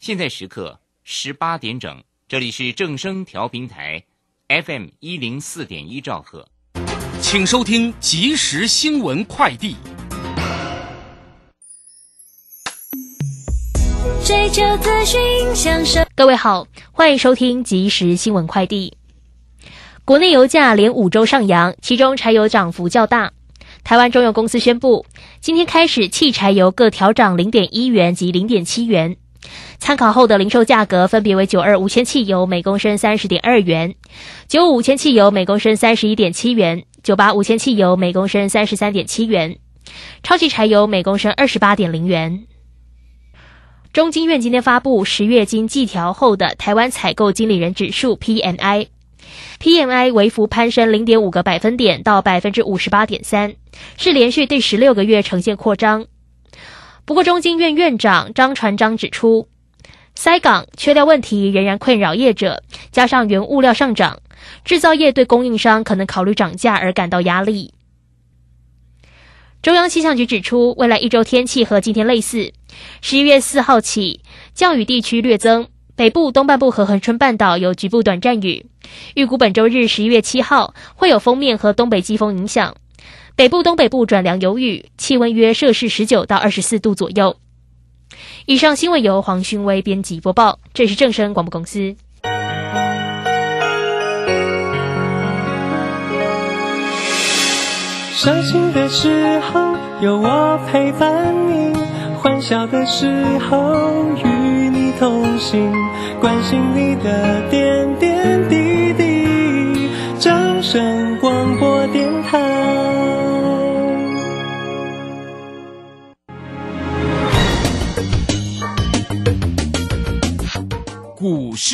现在时刻十八点整，这里是正声调频台，FM 一零四点一兆赫，请收听即时新闻快递。追求资讯，享受。各位好，欢迎收听即时新闻快递。国内油价连五周上扬，其中柴油涨幅较大。台湾中油公司宣布，今天开始汽柴油各调涨零点一元及零点七元。参考后的零售价格分别为：九二无铅汽油每公升三十点二元，九五无铅汽油每公升三十一点七元，九八无铅汽油每公升三十三点七元，超级柴油每公升二十八点零元。中经院今天发布十月经季调后的台湾采购经理人指数 PMI，PMI 微幅攀升零点五个百分点到百分之五十八点三，是连续第十六个月呈现扩张。不过，中经院院长张传章指出，塞港缺料问题仍然困扰业者，加上原物料上涨，制造业对供应商可能考虑涨价而感到压力。中央气象局指出，未来一周天气和今天类似。十一月四号起，降雨地区略增，北部东半部和恒春半岛有局部短暂雨。预估本周日十一月七号会有封面和东北季风影响，北部东北部转凉有雨，气温约摄氏十九到二十四度左右。以上新闻由黄勋威编辑播报，这是正声广播公司。伤心的时候有我陪伴你，欢笑的时候与你同行，关心你的点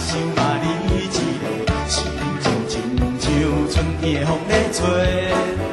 想把你一个，心情亲像春天的风在吹。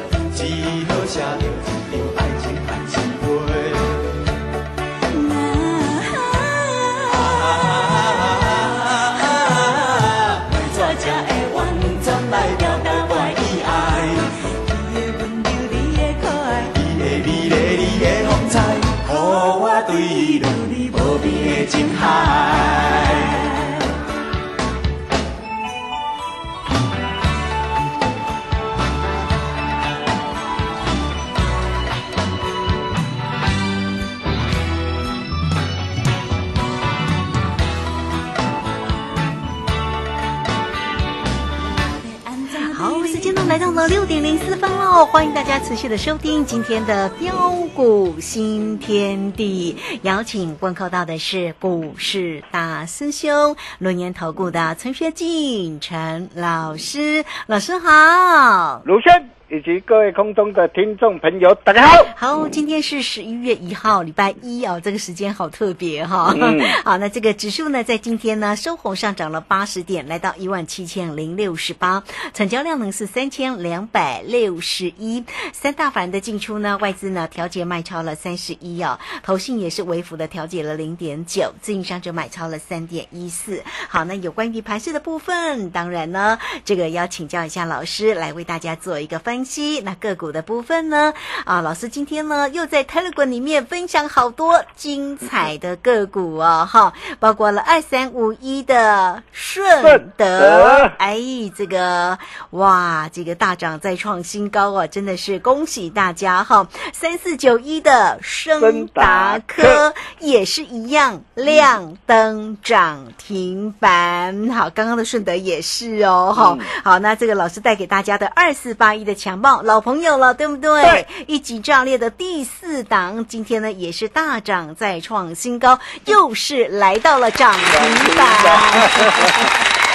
欢迎大家持续的收听今天的标股新天地，邀请问候到的是股市大师兄轮年投顾的陈学进陈老师，老师好，卢轩。以及各位空中的听众朋友，大家好。好，今天是十一月一号，礼拜一哦，这个时间好特别哈、嗯 好，那这个指数呢，在今天呢收红上涨了八十点，来到一万七千零六十八，成交量呢是三千两百六十一。三大凡的进出呢，外资呢调节卖超了三十一哦，投信也是微幅的调节了零点九，自营商就买超了三点一四。好，那有关于盘势的部分，当然呢，这个要请教一下老师来为大家做一个分析。那个股的部分呢，啊，老师今天呢又在 Telegram 里面分享好多精彩的个股哦，哈，包括了二三五一的顺顺德德，哎，这个哇，这个大涨再创新高啊，真的是恭喜大家哈！三四九一的升达科升达科也是一样亮灯涨停板，好，刚刚的顺德也是哦，哈、嗯好，那这个老师带给大家的二四八一的强暴老朋友了，对不对？对一级炸裂的第四档，今天呢也是大涨再创新高，又是来到了涨停板。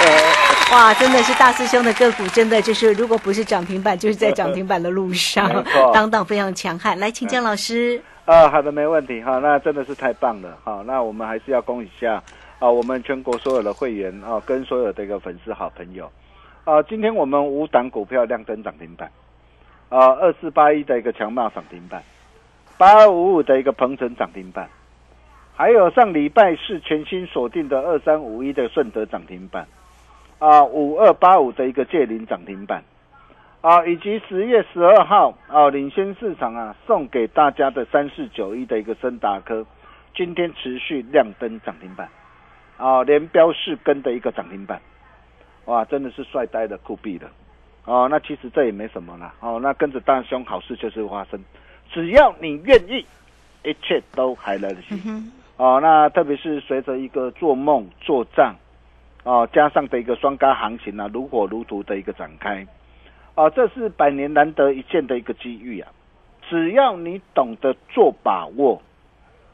哇，真的是大师兄的个股，真的就是如果不是涨停板，就是在涨停板的路上 当当非常强悍。来，请江老师。啊，好的，没问题哈，那真的是太棒了哈，那我们还是要恭喜一下啊，我们全国所有的会员啊，跟所有的一个粉丝好朋友啊，今天我们五档股票亮灯涨停板，啊，二四八一的一个强茂涨停板，八二五五的一个鹏程涨停板，还有上礼拜是全新锁定的二三五一的顺德涨停板，啊，五二八五的一个界林涨停板。啊，以及十月十二号啊，领先市场啊，送给大家的三四九一的一个森达科，今天持续亮灯涨停板，啊，连标四根的一个涨停板，哇，真的是帅呆了酷毙了，哦，那其实这也没什么啦，哦，那跟着大兄好事就是会发生，只要你愿意，一切都还来得及。哦，那特别是随着一个做梦做账，哦，加上的一个双嘎行情啊，如火如荼的一个展开。啊，这是百年难得一见的一个机遇啊！只要你懂得做把握，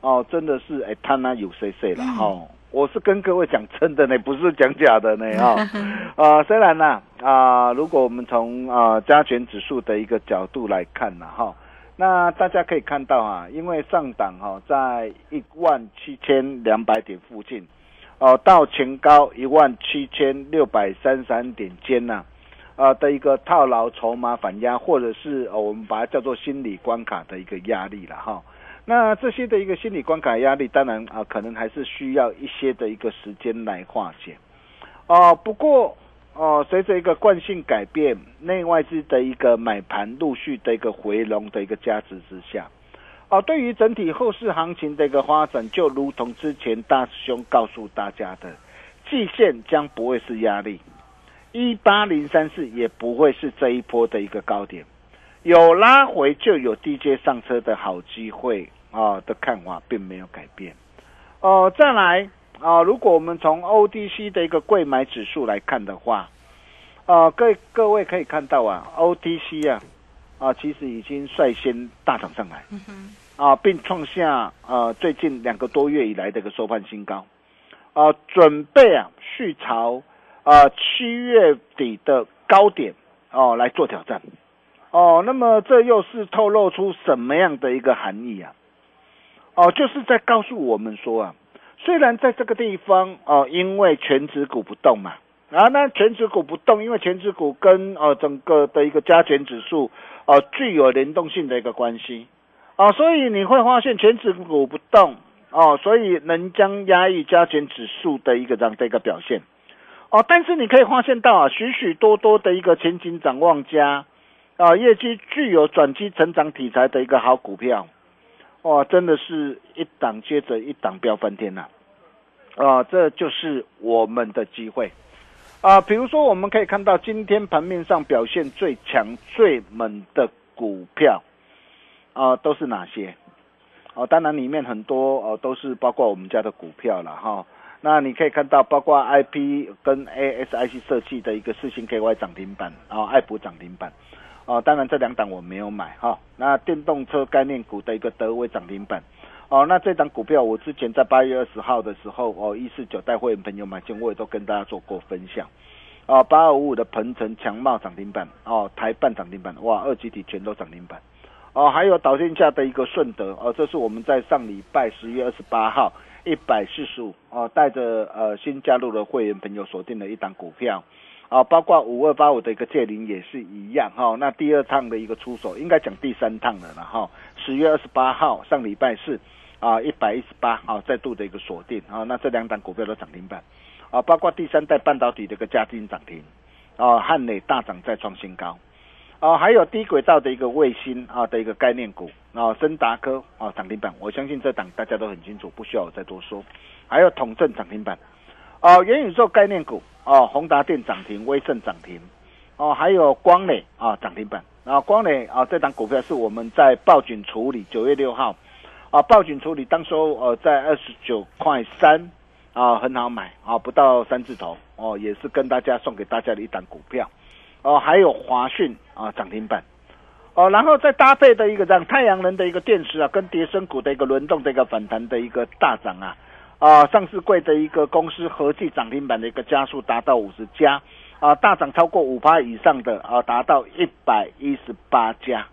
哦，真的是哎，他那有谁谁了哈、哦！我是跟各位讲真的呢，不是讲假的呢 哈、哦。啊，虽然呢啊，如果我们从啊加权指数的一个角度来看呢哈、那大家可以看到啊，因为上档哈、在一万七千两百点附近，哦，到前高一万七千六百三十三点间呢、啊的一个套牢筹码反压，或者是呃我们把它叫做心理关卡的一个压力了哈。那这些的一个心理关卡压力，当然啊、可能还是需要一些的一个时间来化解。哦、不过哦、随着一个惯性改变，内外资的一个买盘陆续的一个回笼的一个加持之下，哦、对于整体后市行情的一个发展，就如同之前大师兄告诉大家的，季线将不会是压力。一八零三四也不会是这一波的一个高点，有拉回就有低阶上车的好机会啊、的看法并没有改变。哦、再来啊、如果我们从 OTC 的一个贵买指数来看的话，啊、各各位可以看到啊，OTC 啊啊，其实已经率先大涨上来，啊，并创下呃最近两个多月以来的一个收盘新高，啊，准备啊续朝。啊，七月底的高点哦来做挑战哦，那么这又是透露出什么样的一个含义啊？哦，就是在告诉我们说啊，虽然在这个地方哦，因为全指股不动嘛，啊，那全指股不动，因为全指股跟呃整个的一个加权指数啊具有联动性的一个关系啊，所以你会发现全指股不动哦，所以能将压抑加权指数的一个这样的一个表现。哦，但是你可以发现到啊，许许多多的一个前景展望家，啊，业绩具有转机成长题材的一个好股票，哇，真的是一档接着一档飙翻天呐、啊！这就是我们的机会啊。比如说，我们可以看到今天盘面上表现最强最猛的股票啊，都是哪些？哦、当然里面很多哦、都是包括我们家的股票了哈。那你可以看到，包括 IP 跟 ASIC 设计的一个四星 KY 涨停板，然后爱普涨停板，哦，当然这两档我没有买哈、那电动车概念股的一个德威涨停板，哦，那这档股票我之前在八月二十号的时候，哦，一四九带会员朋友买进，我也都跟大家做过分享。哦，八二五五的鹏程强茂涨停板，哦，台半涨停板，哇，二级体全都涨停板，哦，还有导线下的一个顺德，哦，这是我们在上礼拜十月二十八号一百四十五，哦，带着呃新加入的会员朋友锁定的一档股票，啊，包括五二八五的一个借零也是一样，哈、那第二趟的一个出手，应该讲第三趟了了哈，十、月二十八号上礼拜四，啊，一百一十八，啊，再度的一个锁定，啊，那这两档股票都涨停板。啊，包括第三代半导体的一个加金涨停，啊，汉磊大涨再创新高，啊，还有低轨道的一个卫星啊的一个概念股，啊，森达科啊涨停板，我相信这档大家都很清楚，不需要我再多说。还有统正涨停板，啊，元宇宙概念股，啊，宏达电涨停，威盛涨停，哦、还有光磊啊涨停板，啊，光磊啊这档股票是我们在报警处理九月六号，啊，报警处理当时候呃在二十九块三。啊，很好买啊，不到三字头哦，也是跟大家送给大家的一档股票哦，还有华讯啊涨停板哦，然后再搭配的一个让太阳能的一个电池啊，跟叠升股的一个轮动的一个反弹的一个大涨啊啊，上市柜的一个公司合计涨停板的一个家数达到五十家啊，大涨超过五趴以上的啊，达到一百一十八家。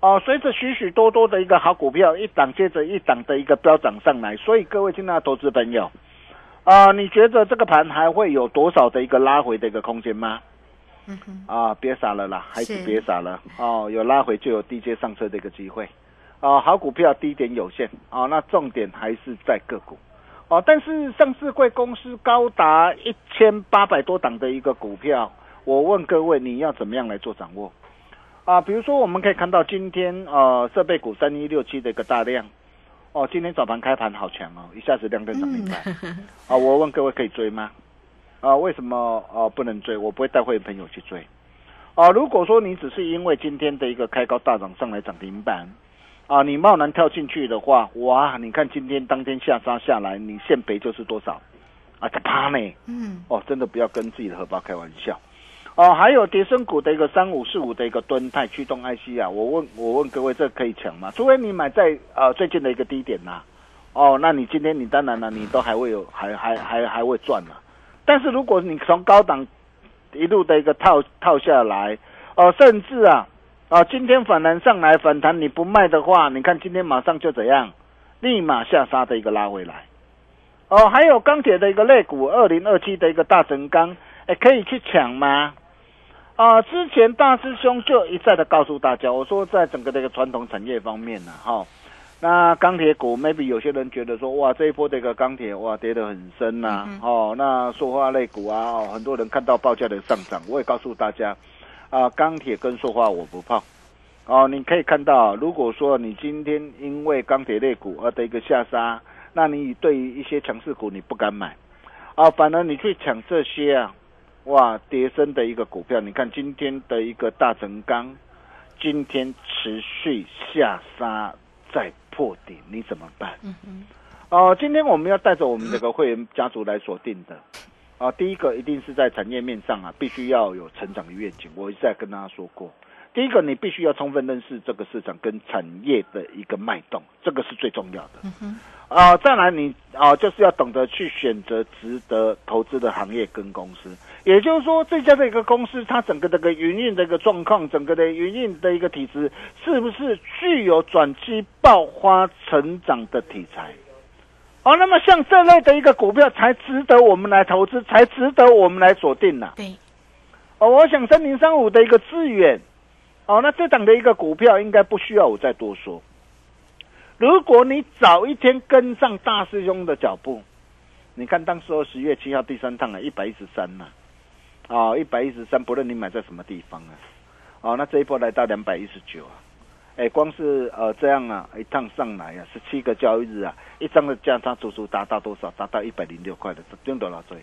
哦，随着许许多多的一个好股票一档接着一档的一个飙涨上来，所以各位亲爱的投资朋友。啊、你觉得这个盘还会有多少的一个拉回的一个空间吗？嗯哼，啊，别傻了啦，孩子是别傻了哦，有拉回就有低阶上车的一个机会。啊，好股票低点有限啊，那重点还是在个股。哦，但是上市贵公司高达一千八百多档的一个股票，我问各位，你要怎么样来做掌握？啊，比如说我们可以看到今天呃设备股三一六七的一个大量，哦，今天早盘开盘好强哦，一下子亮灯涨停板。啊，我问各位可以追吗？啊，为什么啊不能追？我不会带会员朋友去追。啊，如果说你只是因为今天的一个开高大涨上来涨停板，啊，你贸然跳进去的话，哇，你看今天当天下杀下来，你现赔就是多少？啊，这趴呢？嗯，哦，真的不要跟自己的荷包开玩笑。哦，还有叠升股的一个三五四五的一个吨态驱动 IC 啊，我问我问各位，这可以抢吗？除非你买在呃最近的一个低点呐、哦，那你今天你当然了，你都还会有还还还还会赚了、但是如果你从高档一路的一个套套下来，哦，甚至啊啊今天反弹上来反弹你不卖的话，你看今天马上就怎样，立马下杀的一个拉回来。哦，还有钢铁的一个肋骨，二零二七的一个大成钢，哎，可以去抢吗？啊，之前大师兄就一再的告诉大家，我说在整个这个传统产业方面呢，哈、那钢铁股，maybe 有些人觉得说，哇，这一波这个钢铁哇跌得很深呐、哦，那塑化类股啊，哦，很多人看到报价的上涨，我也告诉大家，啊，钢铁跟塑化我不碰。哦，你可以看到，如果说你今天因为钢铁类股而的一个下杀，那你对于一些强势股你不敢买，啊，反而你去抢这些啊，哇，跌升的一个股票，你看今天的一个大成钢，今天持续下杀再破底，你怎么办？嗯哼，哦，今天我们要带着我们这个会员家族来锁定的，啊，第一个一定是在产业面上啊，必须要有成长的愿景。我一直在跟大家说过，第一个你必须要充分认识这个市场跟产业的一个脉动，这个是最重要的。嗯哼，啊、再来你啊、就是要懂得去选择值得投资的行业跟公司。也就是说，这家的一个公司，它整个这个营运的一个状况，整个的营运的一个体质，是不是具有转机爆发成长的题材？哦，那么像这类的一个股票，才值得我们来投资，才值得我们来锁定呐、对，哦，我想三零三五的一个资源，哦，那这档的一个股票应该不需要我再多说。如果你早一天跟上大师兄的脚步，你看当时候十月七号第三趟啊，一百一十三呐，啊，一百一十三，不论你买在什么地方啊，哦，那这一波来到两百一十九啊，哎，光是呃这样啊，一趟上来啊，十七个交易日啊，一张的价差足足达到多少？达到一百零六块的，十张多少岁？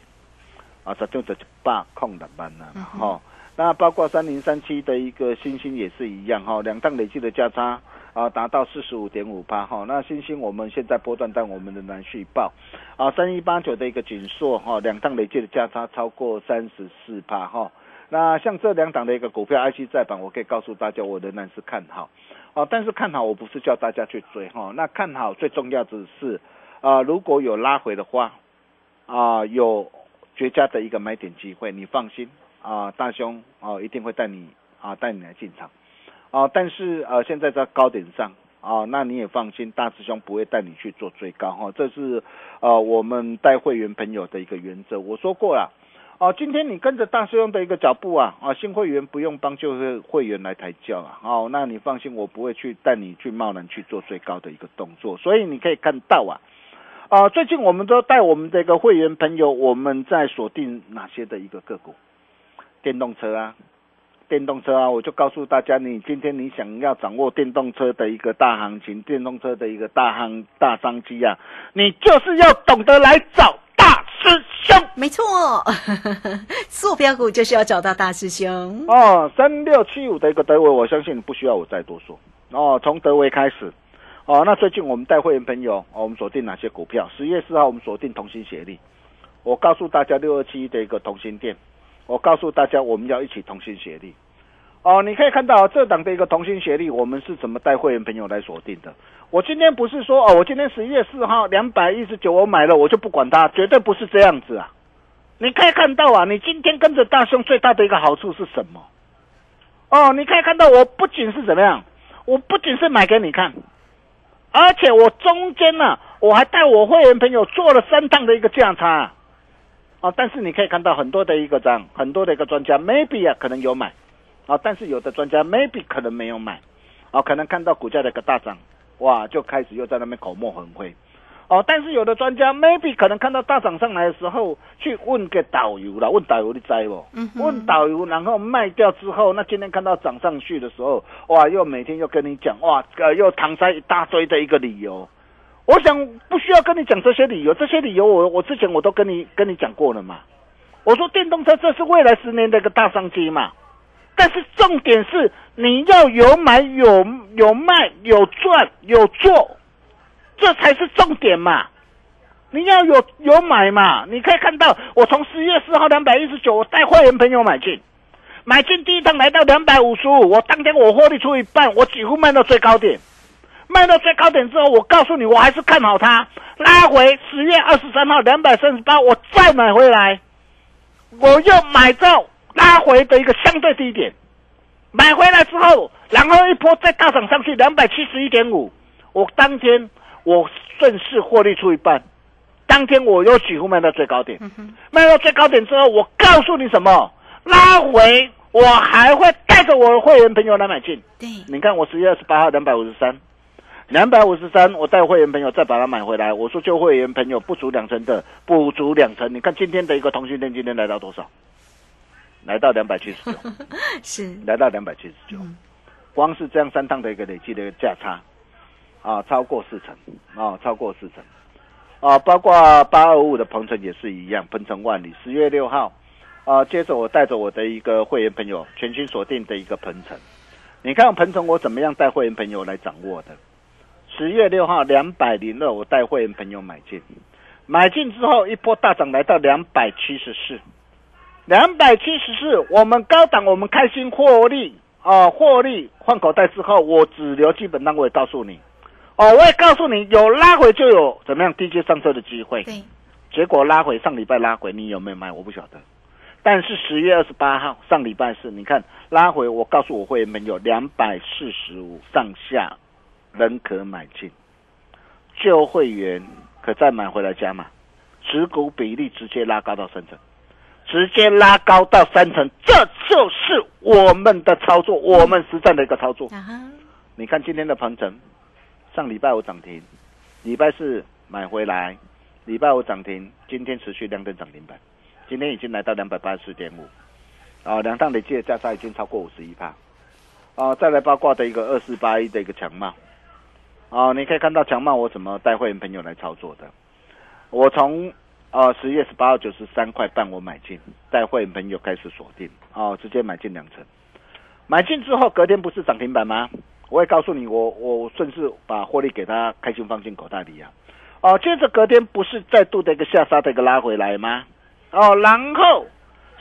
啊，十张就一百空的班了，哈、哦。那包括三零三七的一个星星也是一样哈、两趟累计的价差啊达到四十五点五八哈。那星星我们现在波段但我们仍然续报啊，三一八九的一个紧缩哈，两趟累计的价差超过三十四趴哈。那像这两档的一个股票 IC 再版，我可以告诉大家，我仍然是看好啊。但是看好我不是叫大家去追哈，那看好最重要的是啊，如果有拉回的话啊，有绝佳的一个买点机会，你放心啊，大兄哦一定会带你啊带你来进场，啊，但是呃现在在高点上啊，那你也放心，大师兄不会带你去做追高哈，这是呃我们带会员朋友的一个原则。我说过了，哦，今天你跟着大师兄的一个脚步啊，啊新会员不用帮旧会会员来抬轿啊，哦，那你放心，我不会去带你去贸然去做最高的一个动作，所以你可以看到啊。啊，最近我们都带我们这个会员朋友，我们在锁定哪些的一个个股？电动车啊，电动车啊，我就告诉大家，你今天你想要掌握电动车的一个大行情，电动车的一个大行大商机啊，你就是要懂得来找师兄。没错，坐标股就是要找到大师兄。哦，三六七五的一个德维，我相信不需要我再多说。哦，从德维开始。哦，那最近我们带会员朋友，哦，我们锁定哪些股票？十月四号我们锁定同心协力，我告诉大家六二七的一个同心店，我告诉大家我们要一起同心协力。哦，你可以看到这档的一个同心协力，我们是怎么带会员朋友来锁定的？我今天不是说哦，我今天十一月四号两百一十九我买了，我就不管它，绝对不是这样子啊！你可以看到啊，你今天跟着大兄最大的一个好处是什么？哦，你可以看到我不仅是怎么样，我不仅是买给你看。而且我中间呢，我还带我会员朋友做了三趟的一个价差，啊，但是你可以看到很多的一个涨，很多的一个专家 maybe 啊可能有买，啊，但是有的专家 maybe 可能没有买，啊，可能看到股价的一个大涨，哇，就开始又在那边口沫横飞。哦，但是有的专家 maybe 可能看到大涨上来的时候，去问个导游了，问导游你知不？问导游，然后卖掉之后，那今天看到涨上去的时候，哇，又每天又跟你讲，哇，呃，又搪塞一大堆的一个理由。我想不需要跟你讲这些理由，这些理由我我之前我都跟你跟你讲过了嘛。我说电动车这是未来十年的一个大商机嘛，但是重点是你要有买有有卖有赚有做。这才是重点嘛！你要有有买嘛？你可以看到，我从十月四号两百一十九，我带会员朋友买进，买进第一趟来到两百五十五，我当天我获利出一半，我几乎卖到最高点。卖到最高点之后，我告诉你，我还是看好它，拉回十月二十三号两百三十八，我再买回来，我又买到拉回的一个相对低点，买回来之后，然后一波再大涨上去两百七十一点五，我当天。我顺势获利出一半，当天我又几乎卖到最高点，卖到最高点之后，我告诉你什么？拉回，我还会带着我的会员朋友来买进。对，你看我十月二十八号两百五十三，两百五十三，我带会员朋友再把它买回来。我说就会员朋友不足两成的，不足两成。你看今天的一个同性恋今天来到多少？来到两百七十九，是来到两百七十九。光是这样三趟的一个累计的一个价差。啊，超过四成，啊，超过四成，啊，包括八二五的鹏程也是一样，鹏程万里，十月六号，啊，接着我带着我的一个会员朋友全新锁定的一个鹏程，你看鹏程我怎么样带会员朋友来掌握的？十月六号两百零二，我带会员朋友买进，买进之后一波大涨来到两百七十四，两百七十四，我们高档我们开心获利，啊，获利换口袋之后，我只留基本单位告诉你。哦，我也告诉你，有拉回就有怎么样低阶上车的机会。对，结果拉回上礼拜拉回，你有没有买？我不晓得。但是十月二十八号上礼拜四，你看拉回，我告诉我会员朋友两百四十五上下，仍可买进。旧会员可再买回来加码，持股比例直接拉高到三成，直接拉高到三成，这就是我们的操作，我们实战的一个操作。你看今天的鹏程。上礼拜五涨停，礼拜四买回来，礼拜五涨停，今天持续亮灯涨停板，今天已经来到两百八十四点五，啊，两趟累计的价差已经超过五十一帕，啊，再来八卦的一个二四八一的一个强帽，啊，你可以看到强帽我怎么带会员朋友来操作的，我从啊十月十八号九十三块半我买进，带会员朋友开始锁定，哦，直接买进两成，买进之后隔天不是涨停板吗？我也告诉你，我我顺势把获利给他开心放进口袋里啊，哦，接着隔天不是再度的一个下杀的一个拉回来吗？哦，然后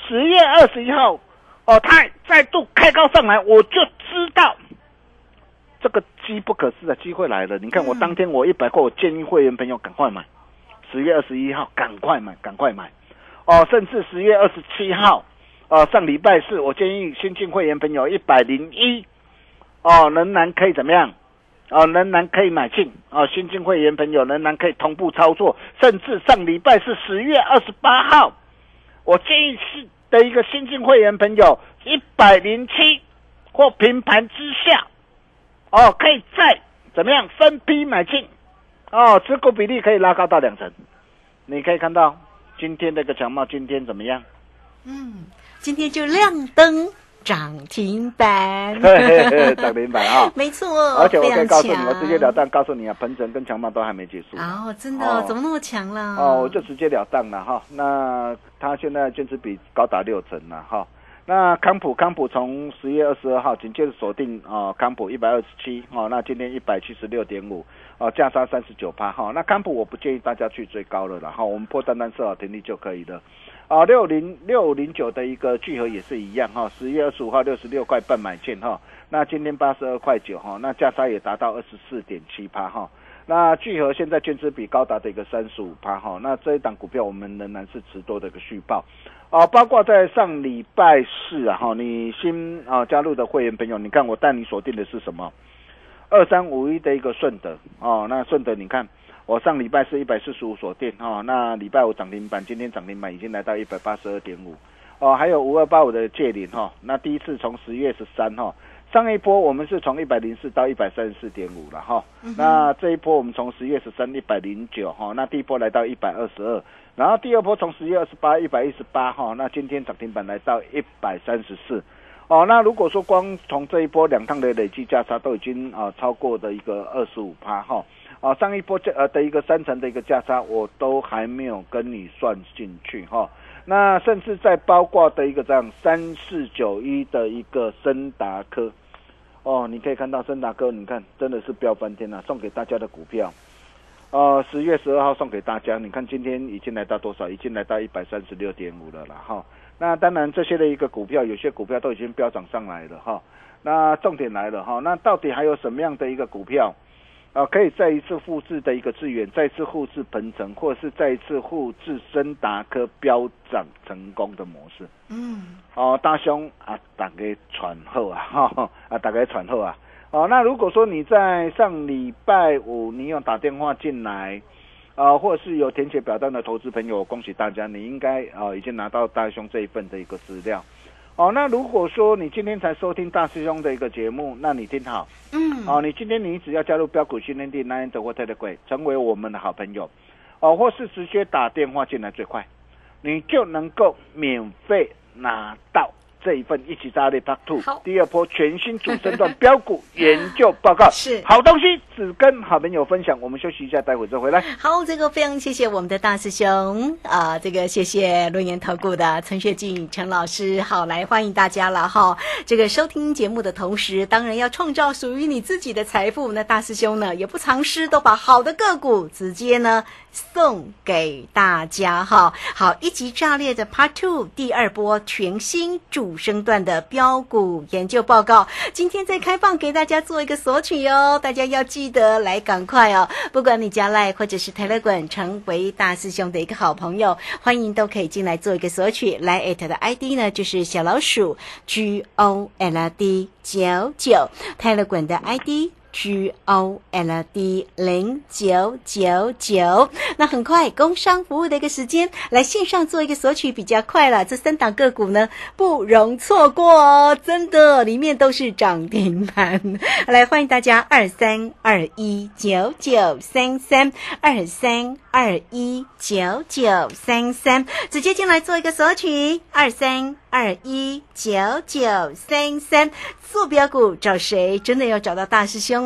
十月二十一号，哦，它再度开高上来，我就知道这个机不可失的机会来了。你看我当天我一百块，我建议会员朋友赶快买，十月二十一号赶快买，赶快买，哦，甚至十月二十七号，哦，上礼拜四我建议新进会员朋友一百零一，哦，仍然可以怎么样？哦，仍然可以买进。哦，新进会员朋友仍然可以同步操作，甚至上礼拜是十月二十八号，我建议是的一个新进会员朋友一百零七或平盘之下，哦，可以再怎么样分批买进，哦，持股比例可以拉高到两成。你可以看到今天这个强茂今天怎么样？嗯，今天就亮灯涨停板，涨停板啊！没错，而且我可以告诉你，我直截了当告诉你啊，鹏程跟强茂都还没结束。哦，真的、哦怎么那么强了？哦，我就直截了当了哈。那它现在券值比高达六成了哈。那康普康普从十月二十二号紧接着锁定哦，康普一百二十七哦，那今天一百七十六点五哦，价差三十九趴哈。那康普我不建议大家去追高了啦哈，我们破单单设好停利就可以了。啊，六零六零九的一个聚合也是一样哈，十月二十五号六十六块半买进哈，那今天八十二块九哈，那价差也达到二十四点七趴哈。那聚合现在券资比高达的一个三十五趴哈，那这一档股票我们仍然是持多的一个续报，啊，包括在上礼拜四啊哈，你新啊加入的会员朋友，你看我带你锁定的是什么？二三五一的一个顺德哦，那顺德你看我上礼拜是一百四十五锁定哦，那礼拜五涨停板，今天涨停板已经来到一百八十二点五哦，还有五二八五的借零哈，那第一次从十月十三哈。上一波我们是从一百零四到一百三十四点五了哈，那这一波我们从十月十三一百零九哈，那第一波来到一百二十二，然后第二波从十月二十八一百一十八哈，那今天涨停板来到一百三十四，哦，那如果说光从这一波两趟的累计价差都已经啊超过的一个二十五趴哈，啊上一波价呃的一个三成的一个价差我都还没有跟你算进去哈。那甚至在包括的一个这样三四九一的一个森达科，哦，你可以看到森达科，你看真的是飙翻天了、送给大家的股票，呃，十月十二号送给大家，你看今天已经来到多少？已经来到一百三十六点五了啦，哈。那当然这些的一个股票，有些股票都已经飙涨上来了哈。那重点来了哈，那到底还有什么样的一个股票？啊，可以再一次复制的一个资源，再一次复制鹏程，或者是再一次复制森达科飙涨成功的模式。嗯，哦，大兄啊，大家传后啊，哈、啊，大家传后 啊。哦，那如果说你在上礼拜五你有打电话进来，啊，或者是有填写表单的投资朋友，恭喜大家，你应该啊已经拿到大师兄这一份的一个资料。哦，那如果说你今天才收听大师兄的一个节目，那你听好，嗯，哦，你今天你只要加入标股训练地 Nine 的或 Telegram，成为我们的好朋友，哦，或是直接打电话进来最快，你就能够免费拿到这一份一起炸裂 Part Two 第二波全新主升段 标股研究报告，是好东西，只跟好朋友分享。我们休息一下，待会再回来。好，这个非常谢谢我们的大师兄啊，这个谢谢论言投顾的陈学进陈老师，好，来欢迎大家了哈。这个收听节目的同时，当然要创造属于你自己的财富。那大师兄呢，也不藏私，都把好的个股直接呢送给大家哈。好，一级炸裂的 Part Two 第二波全新主升段的标股研究报告，今天再开放给大家做一个索取哦，大家要记得来赶快哦。不管你加赖或者是 Telegram 成为大师兄的一个好朋友，欢迎都可以进来做一个索取。来 at 的 ID 呢就是小老鼠 G O L D 九九，Telegram 的 ID。G O L D 零九九九，那很快工商服务的一个时间，来线上做一个索取比较快了。这三档个股呢不容错过哦，真的里面都是涨停板。来欢迎大家二三二一九九三三二三二一九九三三，直接进来做一个索取二三二一九九三三。坐标股找谁？真的要找到大师兄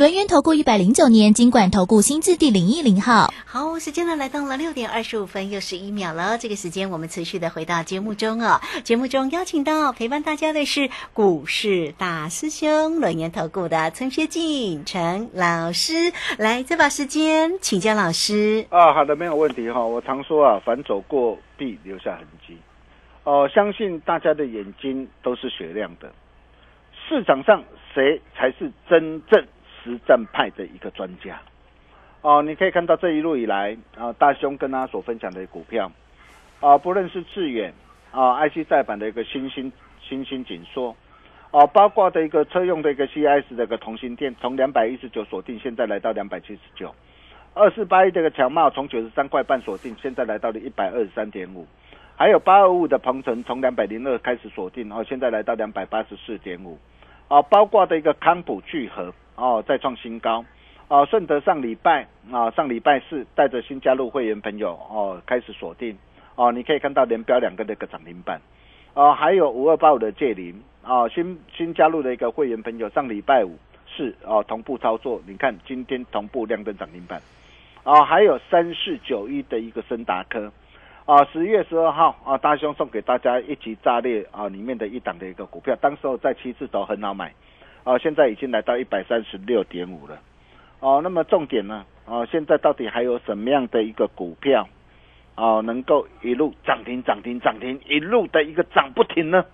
轮源投顾一百零九年金管投顾新字第零一零号。好，时间呢来到了六点二十五分又十一秒了。这个时间我们持续的回到节目中哦。节目中邀请到陪伴大家的是股市大师兄轮研投顾的陈学进陈老师，来再把时间请教老师。啊，好的，没有问题哈。我常说啊，凡走过必留下痕迹。哦、相信大家的眼睛都是雪亮的。市场上谁才是真正实战派的一个专家？哦，你可以看到这一路以来啊，大兄跟大家所分享的股票啊，不论是致远啊，IC 再版的一个新兴新兴紧缩。哦，包括的一个车用的一个 CS 的一个同心电，从两百一十九锁定，现在来到两百七十九；二四八一这个强茂从九十三块半锁定，现在来到了一百二十三点五；还有八二五的鹏程从两百零二开始锁定，哦，现在来到两百八十四点五。啊，包括的一个康普聚合哦，再创新高。啊，顺德上礼拜啊，上礼拜四带着新加入会员朋友哦，开始锁定哦，你可以看到连标两个那个涨停板。哦，还有五二八五的借零啊，新新加入的一个会员朋友，上礼拜五是哦同步操作，你看今天同步亮灯涨停板。哦，还有三四九一的一个森达科，啊，十月十二号啊，大兄送给大家一级炸裂啊里面的一档的一个股票，当时候在七字头很好买，啊，现在已经来到一百三十六点五了。哦，那么重点呢？哦，现在到底还有什么样的一个股票？哦，能够一路涨停涨停涨停，一路的一个涨不停呢？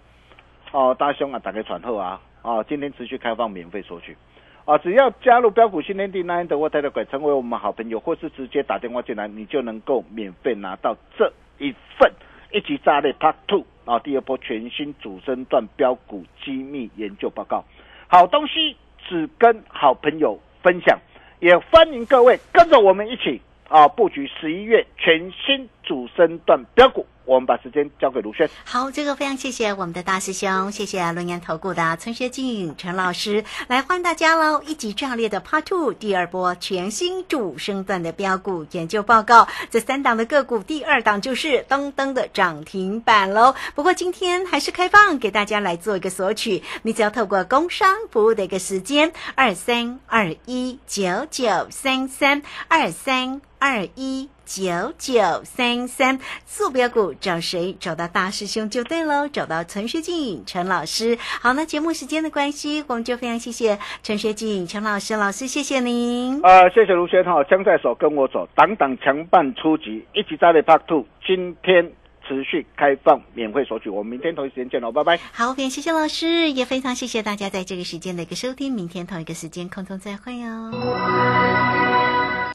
哦，大兄啊，打开传后啊，哦，今天持续开放免费索取，啊，只要加入标股新天地 nine 的沃泰的鬼，成为我们好朋友，或是直接打电话进来，你就能够免费拿到这一份一级炸裂 Part Two 啊，第二波全新主升段标股机密研究报告，好东西只跟好朋友分享，也欢迎各位跟着我们一起啊布局十一月全新主升段标股。我们把时间交给卢轩。好，这个非常谢谢我们的大师兄，谢谢轮研投顾的陈学进陈老师，来欢迎大家喽！一级炸裂的 Part Two 第二波全新主升段的标股研究报告，这三档的个股，第二档就是噔噔的涨停板喽。不过今天还是开放给大家来做一个索取，你只要透过工商服务的一个时间二三二一九九三三二三二一。九九三三坐标股找谁？找到大师兄就对喽，找到陈学进陈老师。好，那节目时间的关系，我们就非常谢谢陈学进陈老师，老师谢谢您。呃，谢谢卢学涛，枪在手跟我走，党党强办出击，一起炸裂 Part Two，今天持续开放免费索取，我们明天同一时间见喽，拜拜。好，非常谢谢老师，也非常谢谢大家在这个时间的一个收听，明天同一个时间空中再会哦。